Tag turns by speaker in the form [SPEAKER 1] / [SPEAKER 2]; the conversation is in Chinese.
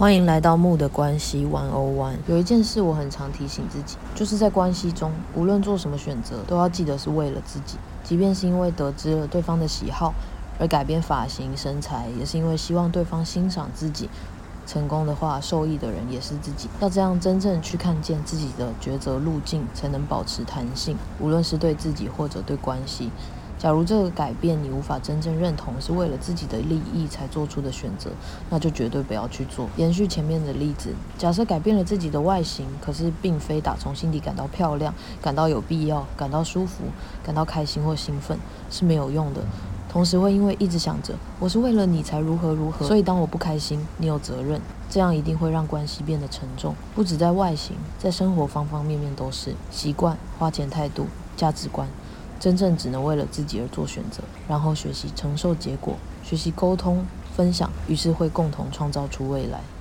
[SPEAKER 1] 欢迎来到木的关系 One O One。有一件事我很常提醒自己，就是在关系中，无论做什么选择，都要记得是为了自己。即便是因为得知了对方的喜好而改变发型、身材，也是因为希望对方欣赏自己。成功的话，受益的人也是自己。要这样真正去看见自己的抉择路径，才能保持弹性，无论是对自己或者对关系。假如这个改变你无法真正认同，是为了自己的利益才做出的选择，那就绝对不要去做。延续前面的例子，假设改变了自己的外形，可是并非打从心底感到漂亮、感到有必要、感到舒服、感到开心或兴奋，是没有用的。同时会因为一直想着我是为了你才如何如何，所以当我不开心，你有责任，这样一定会让关系变得沉重。不止在外形，在生活方方面面都是习惯、花钱态度、价值观。真正只能为了自己而做选择，然后学习承受结果，学习沟通分享，于是会共同创造出未来。